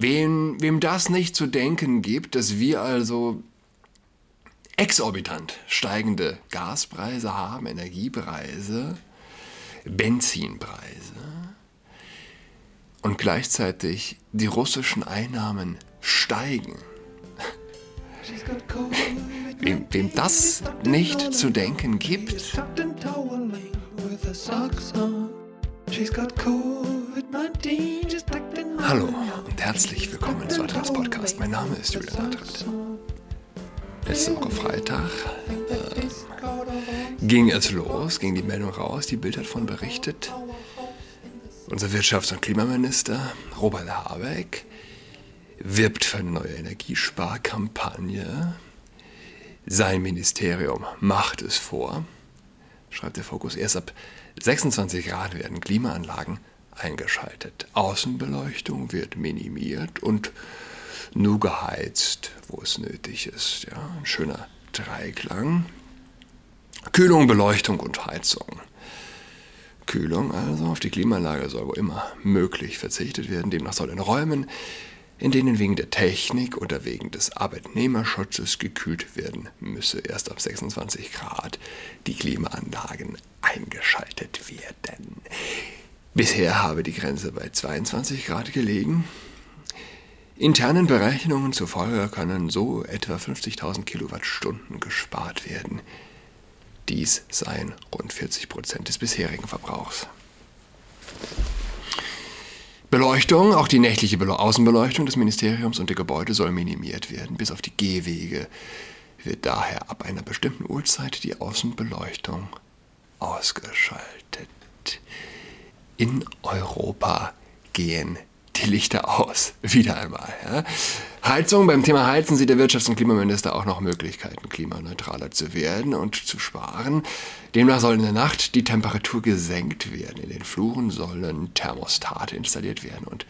Wem, wem das nicht zu denken gibt, dass wir also exorbitant steigende Gaspreise haben, Energiepreise, Benzinpreise und gleichzeitig die russischen Einnahmen steigen. Wem, wem das nicht zu denken gibt, Hallo herzlich willkommen zu Adrats Podcast. Mein Name ist Julian Adrat. Letzte Woche Freitag äh, ging es los, ging die Meldung raus, die Bild hat davon berichtet. Unser Wirtschafts- und Klimaminister Robert Habeck wirbt für eine neue Energiesparkampagne. Sein Ministerium macht es vor, schreibt der Fokus. Erst ab 26 Grad werden Klimaanlagen eingeschaltet. Außenbeleuchtung wird minimiert und nur geheizt, wo es nötig ist. Ja, ein schöner Dreiklang. Kühlung, Beleuchtung und Heizung. Kühlung also auf die Klimaanlage soll wo immer möglich verzichtet werden. Demnach soll in Räumen, in denen wegen der Technik oder wegen des Arbeitnehmerschutzes gekühlt werden müsse, erst ab 26 Grad die Klimaanlagen eingeschaltet werden. Bisher habe die Grenze bei 22 Grad gelegen. Internen Berechnungen zufolge können so etwa 50.000 Kilowattstunden gespart werden. Dies seien rund 40 Prozent des bisherigen Verbrauchs. Beleuchtung, auch die nächtliche Außenbeleuchtung des Ministeriums und der Gebäude soll minimiert werden. Bis auf die Gehwege wird daher ab einer bestimmten Uhrzeit die Außenbeleuchtung ausgeschaltet. In Europa gehen die Lichter aus. Wieder einmal. Ja. Heizung. Beim Thema Heizen sieht der Wirtschafts- und Klimaminister auch noch Möglichkeiten, klimaneutraler zu werden und zu sparen. Demnach soll in der Nacht die Temperatur gesenkt werden. In den Fluren sollen Thermostate installiert werden und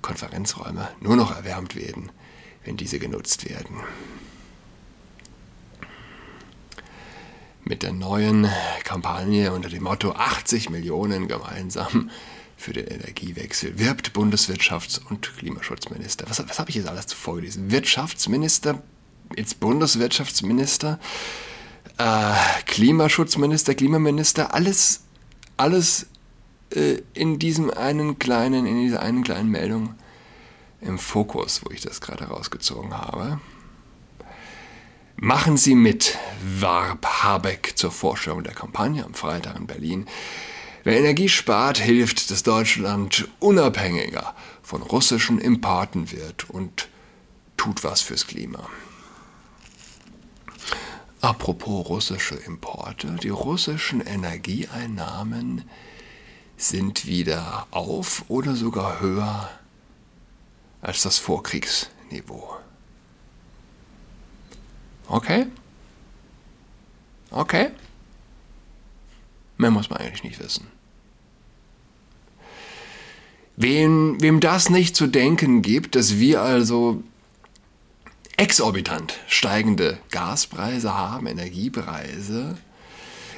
Konferenzräume nur noch erwärmt werden, wenn diese genutzt werden. Mit der neuen Kampagne unter dem Motto 80 Millionen gemeinsam für den Energiewechsel wirbt Bundeswirtschafts- und Klimaschutzminister. Was, was habe ich jetzt alles vorgelesen? Wirtschaftsminister, jetzt Bundeswirtschaftsminister, äh, Klimaschutzminister, Klimaminister, alles, alles äh, in diesem einen kleinen, in dieser einen kleinen Meldung im Fokus, wo ich das gerade rausgezogen habe. Machen Sie mit, warb Habeck zur Vorstellung der Kampagne am Freitag in Berlin. Wer Energie spart, hilft, dass Deutschland unabhängiger von russischen Importen wird und tut was fürs Klima. Apropos russische Importe, die russischen Energieeinnahmen sind wieder auf oder sogar höher als das Vorkriegsniveau. Okay? Okay? Mehr muss man eigentlich nicht wissen. Wem, wem das nicht zu denken gibt, dass wir also exorbitant steigende Gaspreise haben, Energiepreise,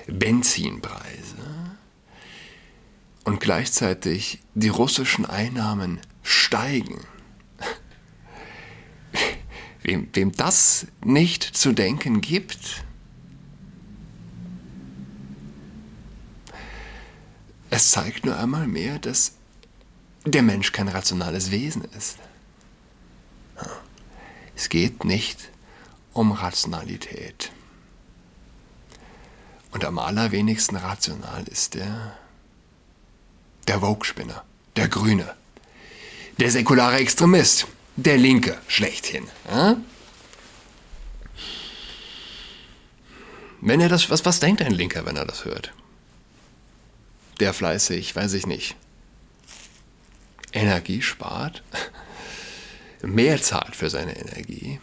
Benzinpreise und gleichzeitig die russischen Einnahmen steigen. Wem, wem das nicht zu denken gibt, Es zeigt nur einmal mehr, dass der Mensch kein rationales Wesen ist. Es geht nicht um Rationalität. Und am allerwenigsten rational ist der, der Vogue-Spinner, der Grüne, der säkulare Extremist, der Linke schlechthin. Wenn er das, was, was denkt ein Linker, wenn er das hört? der fleißig, weiß ich nicht, Energie spart, mehr zahlt für seine Energie,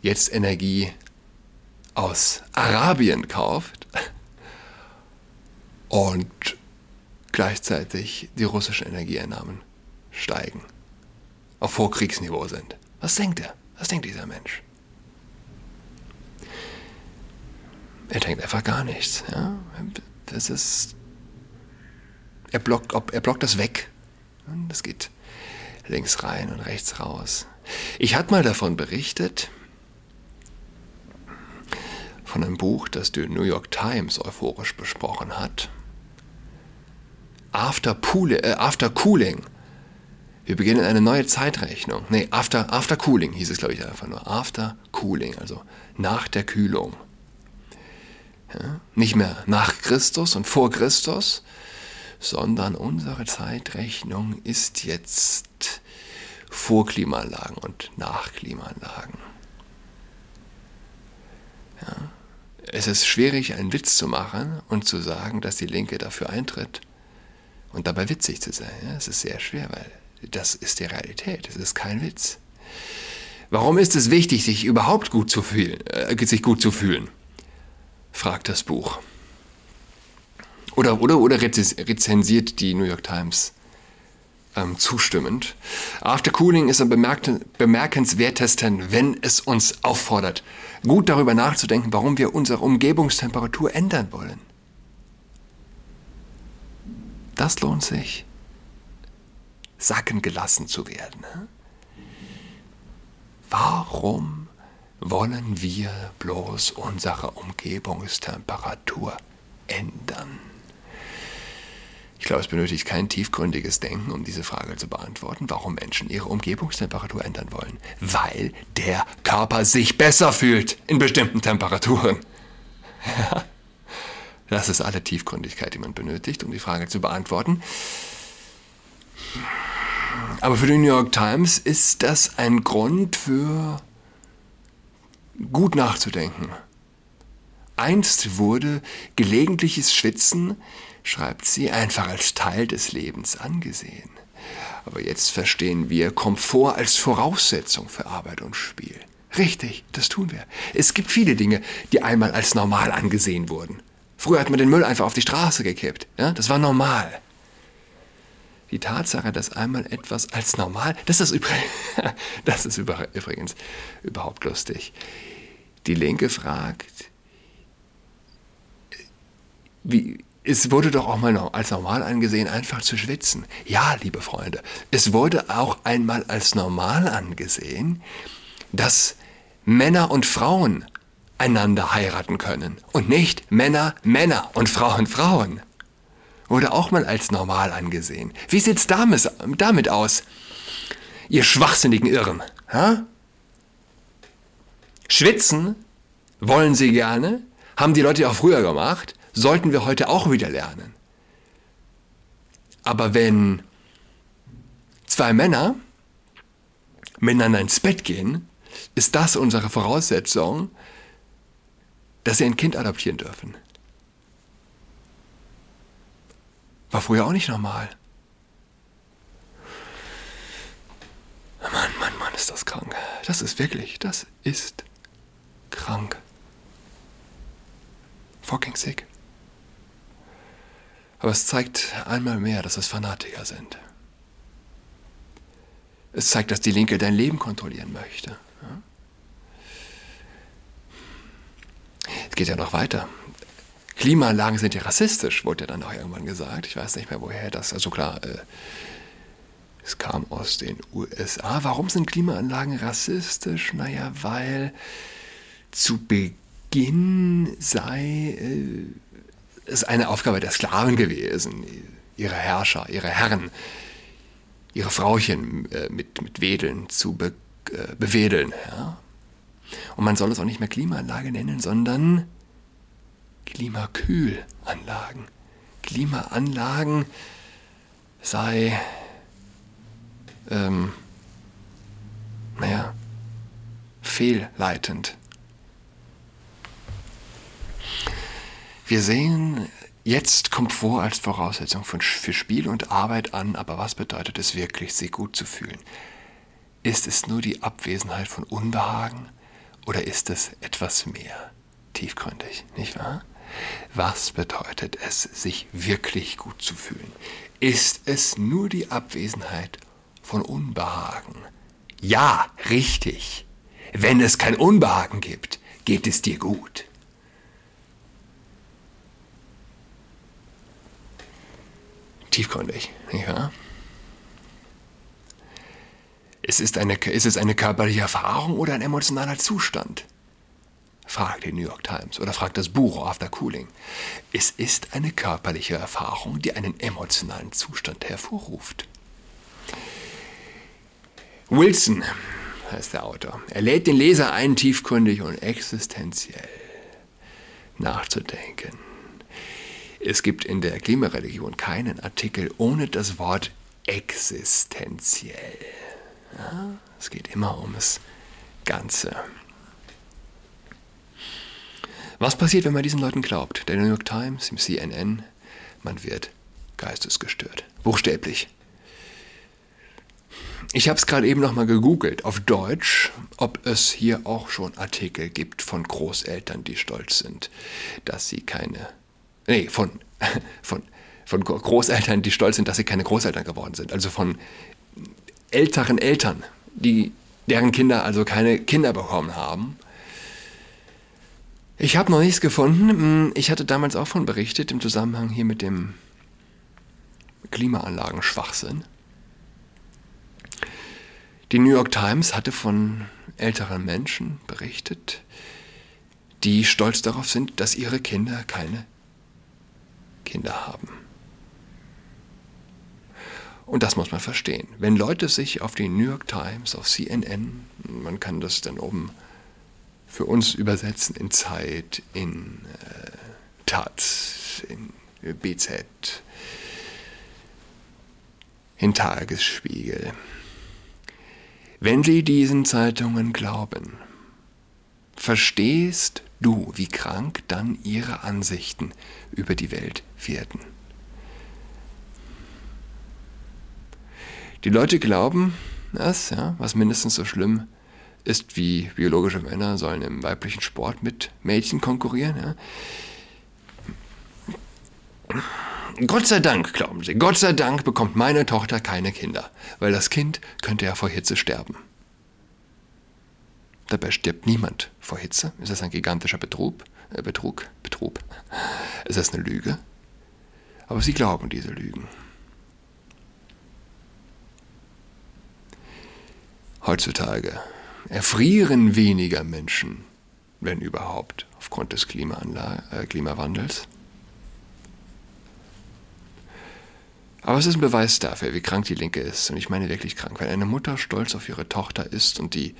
jetzt Energie aus Arabien kauft? Und gleichzeitig die russischen Energieeinnahmen steigen, auf Vorkriegsniveau sind. Was denkt er? Was denkt dieser Mensch? Er denkt einfach gar nichts. Ja? Das ist. Er blockt, er blockt das weg. Das geht links rein und rechts raus. Ich hatte mal davon berichtet, von einem Buch, das die New York Times euphorisch besprochen hat. After, Pool, äh, After Cooling. Wir beginnen eine neue Zeitrechnung. Nee, After, After Cooling hieß es, glaube ich, einfach nur. After Cooling, also nach der Kühlung. Ja? Nicht mehr nach Christus und vor Christus, sondern unsere Zeitrechnung ist jetzt vor Klimaanlagen und nach Klimaanlagen. Ja? Es ist schwierig, einen Witz zu machen und zu sagen, dass die Linke dafür eintritt und dabei witzig zu sein. Ja? Es ist sehr schwer, weil das ist die Realität. Es ist kein Witz. Warum ist es wichtig, sich überhaupt gut zu fühlen, äh, sich gut zu fühlen? fragt das Buch. Oder, oder, oder rezensiert die New York Times ähm, zustimmend. Aftercooling ist am bemerkenswertesten, wenn es uns auffordert, gut darüber nachzudenken, warum wir unsere Umgebungstemperatur ändern wollen. Das lohnt sich, sacken gelassen zu werden. Warum wollen wir bloß unsere Umgebungstemperatur ändern? Ich glaube, es benötigt kein tiefgründiges Denken, um diese Frage zu beantworten, warum Menschen ihre Umgebungstemperatur ändern wollen. Weil der Körper sich besser fühlt in bestimmten Temperaturen. Das ist alle Tiefgründigkeit, die man benötigt, um die Frage zu beantworten. Aber für die New York Times ist das ein Grund für gut nachzudenken. Einst wurde gelegentliches Schwitzen schreibt sie, einfach als Teil des Lebens angesehen. Aber jetzt verstehen wir Komfort als Voraussetzung für Arbeit und Spiel. Richtig, das tun wir. Es gibt viele Dinge, die einmal als normal angesehen wurden. Früher hat man den Müll einfach auf die Straße gekippt. Ja? Das war normal. Die Tatsache, dass einmal etwas als normal, das ist, übrigens, das ist übrigens überhaupt lustig. Die Linke fragt, wie, es wurde doch auch mal als normal angesehen, einfach zu schwitzen. Ja, liebe Freunde, es wurde auch einmal als normal angesehen, dass Männer und Frauen einander heiraten können und nicht Männer Männer und Frauen Frauen. Wurde auch mal als normal angesehen. Wie sieht's damit, damit aus? Ihr schwachsinnigen Irren. Ha? Schwitzen wollen sie gerne, haben die Leute auch früher gemacht, sollten wir heute auch wieder lernen. Aber wenn zwei Männer miteinander ins Bett gehen, ist das unsere Voraussetzung, dass sie ein Kind adoptieren dürfen. War früher auch nicht normal. Mann, Mann, Mann, ist das krank. Das ist wirklich, das ist krank. Fucking sick. Aber es zeigt einmal mehr, dass es Fanatiker sind. Es zeigt, dass die Linke dein Leben kontrollieren möchte. Es geht ja noch weiter. Klimaanlagen sind ja rassistisch, wurde ja dann auch irgendwann gesagt. Ich weiß nicht mehr, woher das. Also klar, äh, es kam aus den USA. Warum sind Klimaanlagen rassistisch? Naja, weil zu Beginn sei äh, ist eine Aufgabe der Sklaven gewesen, ihre Herrscher, ihre Herren, ihre Frauchen äh, mit, mit Wedeln zu be, äh, bewedeln. Ja? Und man soll es auch nicht mehr Klimaanlage nennen, sondern Klimakühlanlagen. Klimaanlagen sei, ähm, naja, fehlleitend. Wir sehen jetzt Komfort als Voraussetzung für Spiel und Arbeit an, aber was bedeutet es wirklich, sich gut zu fühlen? Ist es nur die Abwesenheit von Unbehagen oder ist es etwas mehr tiefgründig, nicht wahr? Was bedeutet es, sich wirklich gut zu fühlen? Ist es nur die Abwesenheit von Unbehagen? Ja, richtig. Wenn es kein Unbehagen gibt, geht es dir gut. tiefgründig, nicht wahr? Es ist, eine, ist es eine körperliche Erfahrung oder ein emotionaler Zustand? Fragt die New York Times oder fragt das Buch After Cooling. Es ist eine körperliche Erfahrung, die einen emotionalen Zustand hervorruft. Wilson heißt der Autor. Er lädt den Leser ein, tiefgründig und existenziell nachzudenken. Es gibt in der Klimareligion keinen Artikel ohne das Wort existenziell. Ja, es geht immer ums Ganze. Was passiert, wenn man diesen Leuten glaubt? Der New York Times, im CNN, man wird geistesgestört. Buchstäblich. Ich habe es gerade eben nochmal gegoogelt auf Deutsch, ob es hier auch schon Artikel gibt von Großeltern, die stolz sind, dass sie keine, nee, von, von, von Großeltern, die stolz sind, dass sie keine Großeltern geworden sind. Also von älteren Eltern, die, deren Kinder also keine Kinder bekommen haben ich habe noch nichts gefunden. Hm, ich hatte damals auch von berichtet im Zusammenhang hier mit dem Klimaanlagen-Schwachsinn. Die New York Times hatte von älteren Menschen berichtet, die stolz darauf sind, dass ihre Kinder keine Kinder haben. Und das muss man verstehen. Wenn Leute sich auf die New York Times, auf CNN, man kann das dann oben für uns übersetzen in Zeit, in äh, Taz, in BZ, in Tagesspiegel. Wenn Sie diesen Zeitungen glauben, verstehst du, wie krank dann ihre Ansichten über die Welt werden. Die Leute glauben, das, ja, was mindestens so schlimm ist, ist wie biologische Männer sollen im weiblichen Sport mit Mädchen konkurrieren. Ja? Gott sei Dank, glauben sie, Gott sei Dank bekommt meine Tochter keine Kinder, weil das Kind könnte ja vor Hitze sterben. Dabei stirbt niemand vor Hitze. Ist das ein gigantischer Betrug? Äh, Betrug? Betrug? Ist das eine Lüge? Aber sie glauben diese Lügen. Heutzutage erfrieren weniger Menschen, wenn überhaupt, aufgrund des äh, Klimawandels. Aber es ist ein Beweis dafür, wie krank die Linke ist. Und ich meine wirklich krank. Wenn eine Mutter stolz auf ihre Tochter ist und die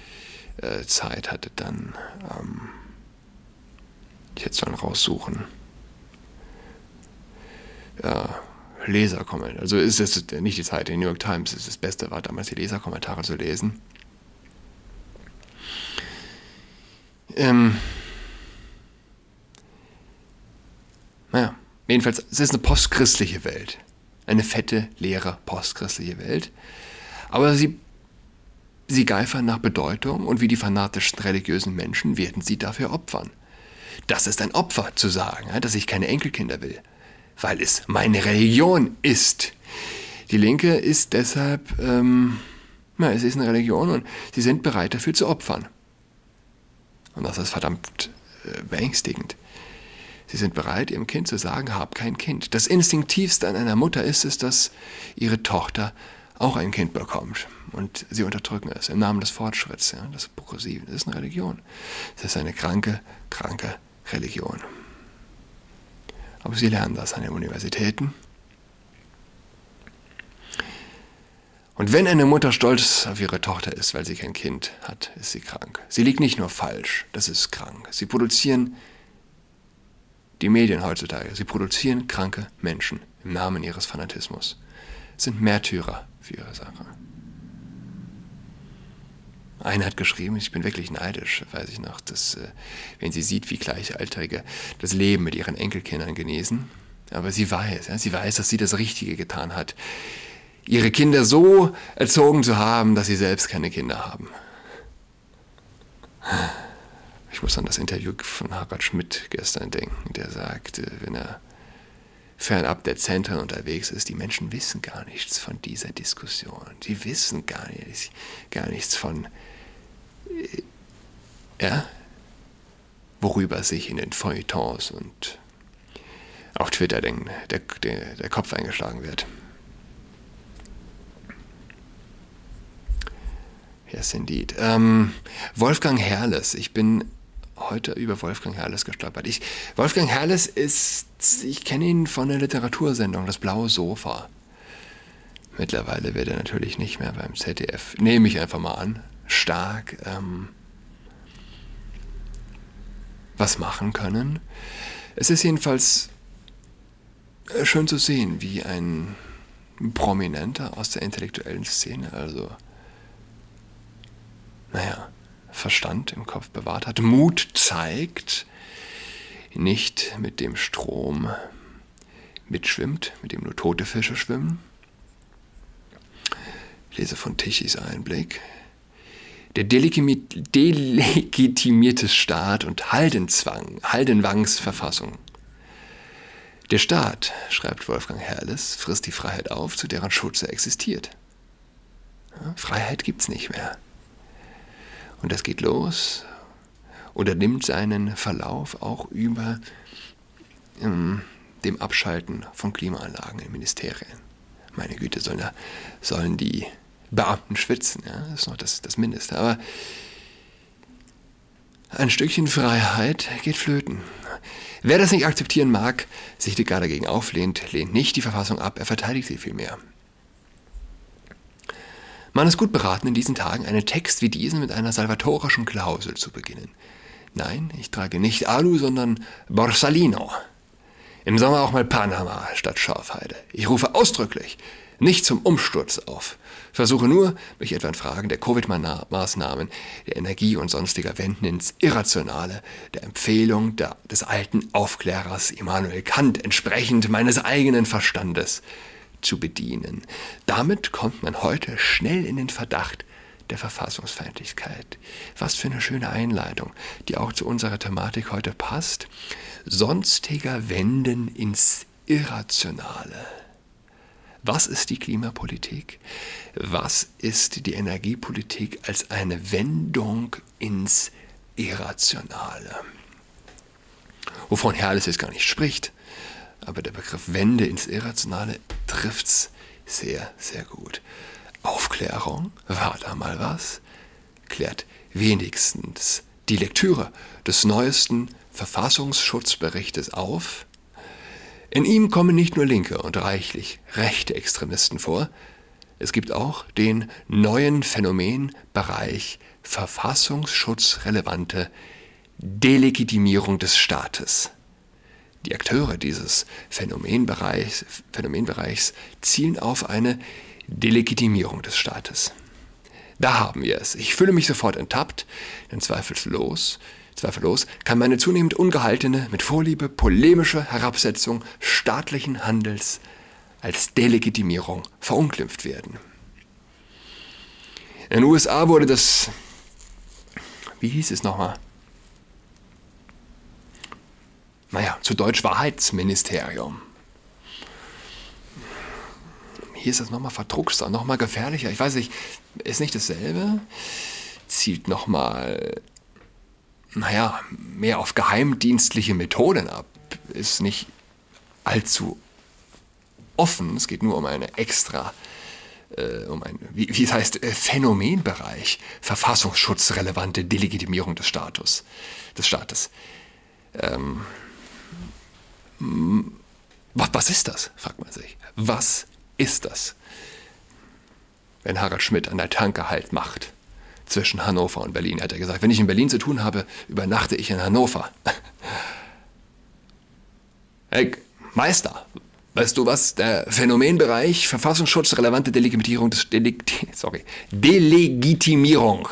äh, Zeit hatte, dann. Ähm, ich hätte sollen raussuchen. Ja, Leserkommentare. Also ist es nicht die Zeit, die New York Times ist das Beste, war damals die Leserkommentare zu lesen. Ähm, naja, jedenfalls, es ist eine postchristliche Welt. Eine fette, leere, postchristliche Welt. Aber sie, sie geifern nach Bedeutung und wie die fanatischen religiösen Menschen werden sie dafür opfern. Das ist ein Opfer zu sagen, dass ich keine Enkelkinder will, weil es meine Religion ist. Die Linke ist deshalb, ähm, na, es ist eine Religion und sie sind bereit dafür zu opfern. Und das ist verdammt äh, beängstigend. Sie sind bereit, ihrem Kind zu sagen, hab kein Kind. Das Instinktivste an einer Mutter ist es, dass ihre Tochter auch ein Kind bekommt. Und sie unterdrücken es im Namen des Fortschritts, ja, das Progressive. Das ist eine Religion. Es ist eine kranke, kranke Religion. Aber sie lernen das an den Universitäten Und wenn eine Mutter stolz auf ihre Tochter ist, weil sie kein Kind hat, ist sie krank. Sie liegt nicht nur falsch, das ist krank. Sie produzieren die Medien heutzutage, sie produzieren kranke Menschen im Namen ihres Fanatismus. Sind Märtyrer für ihre Sache. Einer hat geschrieben, ich bin wirklich neidisch, weiß ich noch, dass, äh, wenn sie sieht, wie Gleichaltrige das Leben mit ihren Enkelkindern genießen. Aber sie weiß, ja, sie weiß, dass sie das Richtige getan hat ihre Kinder so erzogen zu haben, dass sie selbst keine Kinder haben. Ich muss an das Interview von Harald Schmidt gestern denken, der sagte, wenn er fernab der Zentren unterwegs ist, die Menschen wissen gar nichts von dieser Diskussion. Sie wissen gar, nicht, gar nichts von, äh, ja, worüber sich in den Feuilletons und auf Twitter der, der, der Kopf eingeschlagen wird. Yes, indeed. Ähm, Wolfgang Herrles. Ich bin heute über Wolfgang Herrles gestolpert. Ich, Wolfgang Herrles ist, ich kenne ihn von der Literatursendung Das blaue Sofa. Mittlerweile wird er natürlich nicht mehr beim ZDF, nehme ich einfach mal an, stark ähm, was machen können. Es ist jedenfalls äh, schön zu sehen, wie ein Prominenter aus der intellektuellen Szene, also, naja, Verstand im Kopf bewahrt hat, Mut zeigt, nicht mit dem Strom mitschwimmt, mit dem nur tote Fische schwimmen. Ich lese von Tichys Einblick. Der delegitimierte Staat und Haldenzwang, Haldenwangs Verfassung der Staat, schreibt Wolfgang Herrles, frisst die Freiheit auf, zu deren Schutz er existiert. Ja, Freiheit gibt's nicht mehr. Und das geht los oder nimmt seinen Verlauf auch über ähm, dem Abschalten von Klimaanlagen in Ministerien. Meine Güte, sollen, sollen die Beamten schwitzen, ja? das ist noch das, das Mindeste. Aber ein Stückchen Freiheit geht flöten. Wer das nicht akzeptieren mag, sich gar dagegen auflehnt, lehnt nicht die Verfassung ab, er verteidigt sie vielmehr. Man ist gut beraten, in diesen Tagen einen Text wie diesen mit einer salvatorischen Klausel zu beginnen. Nein, ich trage nicht Alu, sondern Borsalino. Im Sommer auch mal Panama statt Schafheide. Ich rufe ausdrücklich nicht zum Umsturz auf. Versuche nur, mich etwa in Fragen der Covid-Maßnahmen, der Energie und sonstiger Wenden ins Irrationale, der Empfehlung der, des alten Aufklärers Immanuel Kant entsprechend meines eigenen Verstandes zu bedienen. Damit kommt man heute schnell in den Verdacht der Verfassungsfeindlichkeit. Was für eine schöne Einleitung, die auch zu unserer Thematik heute passt. Sonstiger Wenden ins Irrationale. Was ist die Klimapolitik? Was ist die Energiepolitik als eine Wendung ins Irrationale? Wovon Herrles jetzt gar nicht spricht, aber der Begriff Wende ins Irrationale trifft es sehr, sehr gut. Aufklärung, war da mal was? Klärt wenigstens die Lektüre des neuesten Verfassungsschutzberichtes auf, in ihm kommen nicht nur linke und reichlich rechte Extremisten vor, es gibt auch den neuen Phänomenbereich verfassungsschutzrelevante Delegitimierung des Staates. Die Akteure dieses Phänomenbereichs, Phänomenbereichs zielen auf eine Delegitimierung des Staates. Da haben wir es. Ich fühle mich sofort enttappt, denn zweifellos Zweifellos kann meine zunehmend ungehaltene, mit Vorliebe polemische Herabsetzung staatlichen Handels als Delegitimierung verunglimpft werden. In den USA wurde das, wie hieß es nochmal? Naja, zu Deutsch Wahrheitsministerium. Hier ist das nochmal verdruckster, nochmal gefährlicher. Ich weiß nicht, ist nicht dasselbe? Zielt nochmal naja, mehr auf geheimdienstliche Methoden ab. Ist nicht allzu offen. Es geht nur um eine extra, äh, um ein, wie, wie es heißt, Phänomenbereich, verfassungsschutzrelevante Delegitimierung des Status, des Staates. Ähm, was, was ist das, fragt man sich. Was ist das? Wenn Harald Schmidt an der Tanke Halt macht zwischen Hannover und Berlin. Er hat er gesagt, wenn ich in Berlin zu tun habe, übernachte ich in Hannover. hey, Meister, weißt du, was der Phänomenbereich verfassungsschutzrelevante Delegitimierung des, Deleg sorry, Delegitimierung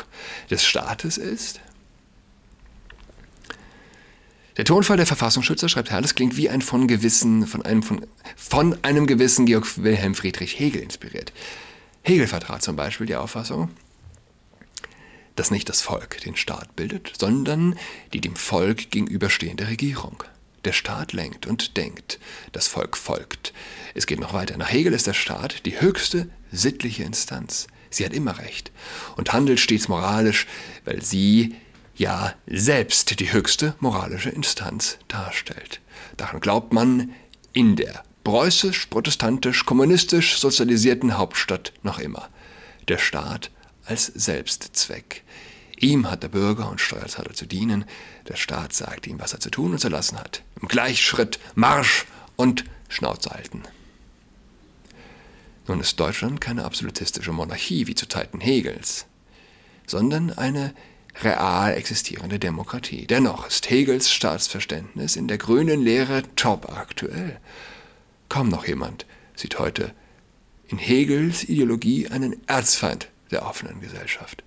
des Staates ist? Der Tonfall der Verfassungsschützer, schreibt Herrles, klingt wie ein von gewissen, von einem, von, von einem gewissen Georg Wilhelm Friedrich Hegel inspiriert. Hegel vertrat zum Beispiel die Auffassung, dass nicht das Volk den Staat bildet, sondern die dem Volk gegenüberstehende Regierung. Der Staat lenkt und denkt, das Volk folgt. Es geht noch weiter. Nach Hegel ist der Staat die höchste sittliche Instanz. Sie hat immer recht und handelt stets moralisch, weil sie ja selbst die höchste moralische Instanz darstellt. Daran glaubt man in der preußisch, protestantisch, kommunistisch sozialisierten Hauptstadt noch immer. Der Staat als Selbstzweck. Ihm hat der Bürger und Steuerzahler zu dienen, der Staat sagt ihm, was er zu tun und zu lassen hat. Im Gleichschritt Marsch und Schnauze halten. Nun ist Deutschland keine absolutistische Monarchie wie zu Zeiten Hegels, sondern eine real existierende Demokratie. Dennoch ist Hegels Staatsverständnis in der grünen Lehre top aktuell. Kaum noch jemand sieht heute in Hegels Ideologie einen Erzfeind der offenen Gesellschaft.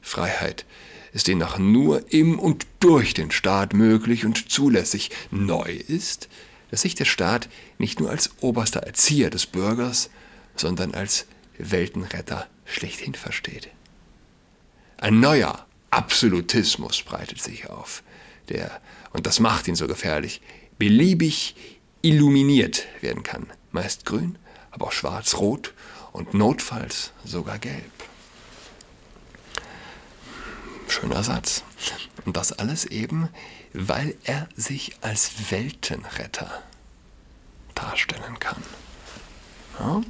Freiheit ist demnach nur im und durch den Staat möglich und zulässig. Neu ist, dass sich der Staat nicht nur als oberster Erzieher des Bürgers, sondern als Weltenretter schlechthin versteht. Ein neuer Absolutismus breitet sich auf, der, und das macht ihn so gefährlich, beliebig illuminiert werden kann, meist grün, aber auch schwarz-rot und notfalls sogar gelb. Schöner Satz. Und das alles eben, weil er sich als Weltenretter darstellen kann. Ja?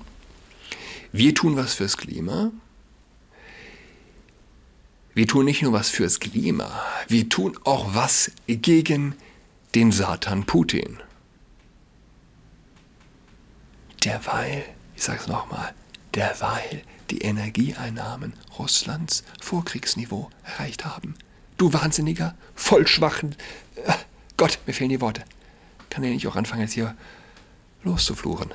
Wir tun was fürs Klima. Wir tun nicht nur was fürs Klima, wir tun auch was gegen den Satan Putin. Derweil, ich sage es nochmal, derweil die Energieeinnahmen Russlands Vorkriegsniveau erreicht haben. Du wahnsinniger, vollschwachen. Äh, Gott, mir fehlen die Worte. Kann ja nicht auch anfangen, jetzt hier loszufluchen.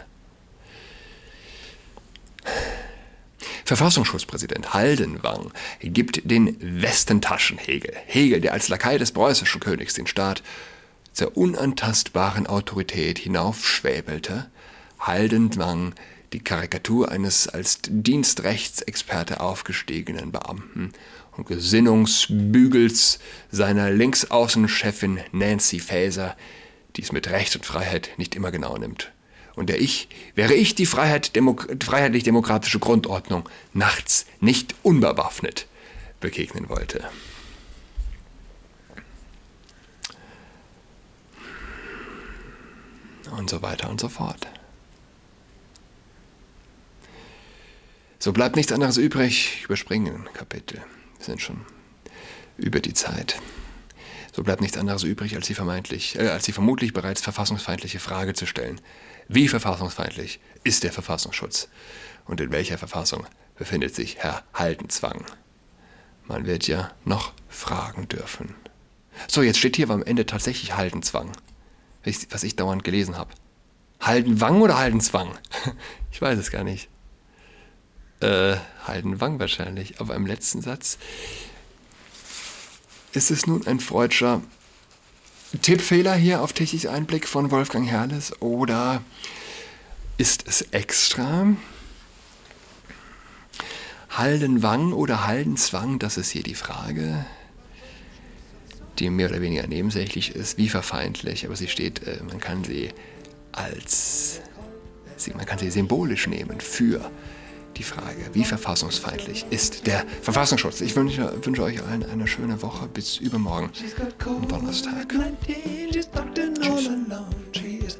Verfassungsschutzpräsident Haldenwang gibt den Westentaschen Hegel, Hegel, der als Lakai des preußischen Königs den Staat zur unantastbaren Autorität hinaufschwäbelte, Haldenwang die Karikatur eines als Dienstrechtsexperte aufgestiegenen Beamten und Gesinnungsbügels seiner Linksaußenchefin Nancy Faeser, die es mit Recht und Freiheit nicht immer genau nimmt. Der ich, wäre ich die Freiheit, Demok freiheitlich-demokratische Grundordnung nachts nicht unbewaffnet begegnen wollte. Und so weiter und so fort. So bleibt nichts anderes übrig. Ich überspringe ein Kapitel. Wir sind schon über die Zeit. So bleibt nichts anderes übrig, als die, vermeintlich, äh, als die vermutlich bereits verfassungsfeindliche Frage zu stellen. Wie verfassungsfeindlich ist der Verfassungsschutz? Und in welcher Verfassung befindet sich Herr Haldenzwang? Man wird ja noch fragen dürfen. So, jetzt steht hier am Ende tatsächlich Haldenzwang, was ich dauernd gelesen habe. Haldenwang oder Haldenzwang? Ich weiß es gar nicht äh, Heidenwang wahrscheinlich, auf einem letzten Satz. Ist es nun ein freudscher Tippfehler hier auf Technisch Einblick von Wolfgang Herrles oder ist es extra? Haldenwang oder Haldenzwang, das ist hier die Frage, die mehr oder weniger nebensächlich ist, wie verfeindlich, aber sie steht, äh, man kann sie als, man kann sie symbolisch nehmen für die Frage, wie verfassungsfeindlich ist der Verfassungsschutz? Ich wünsche, wünsche euch allen eine schöne Woche bis übermorgen. Am Donnerstag. Tschüss.